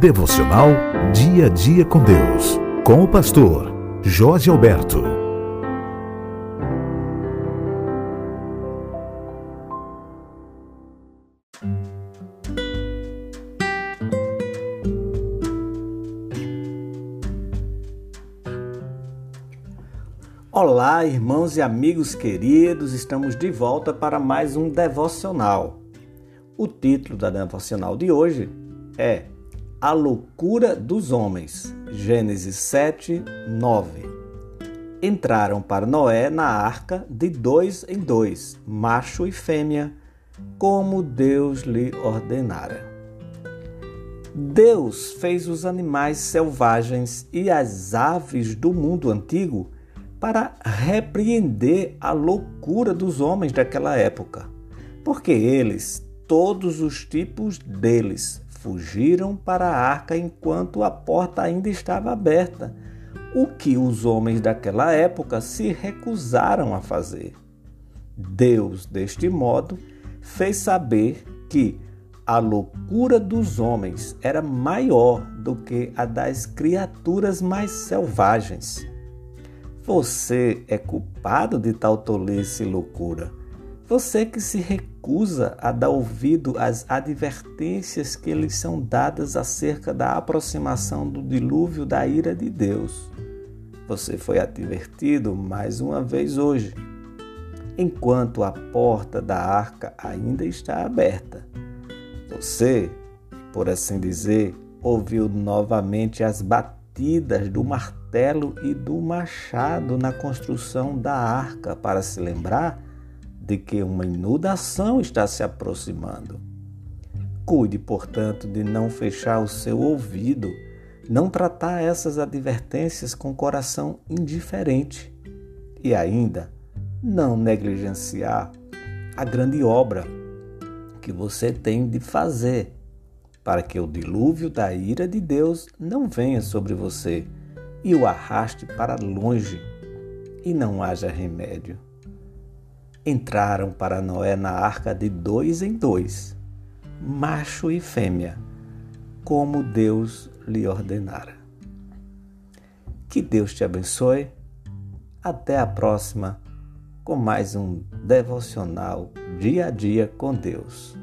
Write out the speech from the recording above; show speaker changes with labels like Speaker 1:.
Speaker 1: Devocional Dia a Dia com Deus. Com o pastor Jorge Alberto.
Speaker 2: Olá, irmãos e amigos queridos, estamos de volta para mais um devocional. O título da devocional de hoje é A Loucura dos Homens. Gênesis 7, 9. Entraram para Noé na arca de dois em dois, macho e fêmea, como Deus lhe ordenara. Deus fez os animais selvagens e as aves do mundo antigo para repreender a loucura dos homens daquela época, porque eles todos os tipos deles fugiram para a arca enquanto a porta ainda estava aberta, o que os homens daquela época se recusaram a fazer. Deus, deste modo, fez saber que a loucura dos homens era maior do que a das criaturas mais selvagens. Você é culpado de tal tolice e loucura. Você que se recusa a dar ouvido às advertências que lhes são dadas acerca da aproximação do dilúvio da ira de Deus. Você foi advertido mais uma vez hoje, enquanto a porta da arca ainda está aberta. Você, por assim dizer, ouviu novamente as batidas do martelo e do machado na construção da arca para se lembrar de que uma inundação está se aproximando. Cuide, portanto, de não fechar o seu ouvido, não tratar essas advertências com coração indiferente e ainda não negligenciar a grande obra que você tem de fazer para que o dilúvio da ira de Deus não venha sobre você e o arraste para longe e não haja remédio entraram para Noé na arca de dois em dois, macho e fêmea, como Deus lhe ordenara. Que Deus te abençoe. Até a próxima com mais um devocional dia a dia com Deus.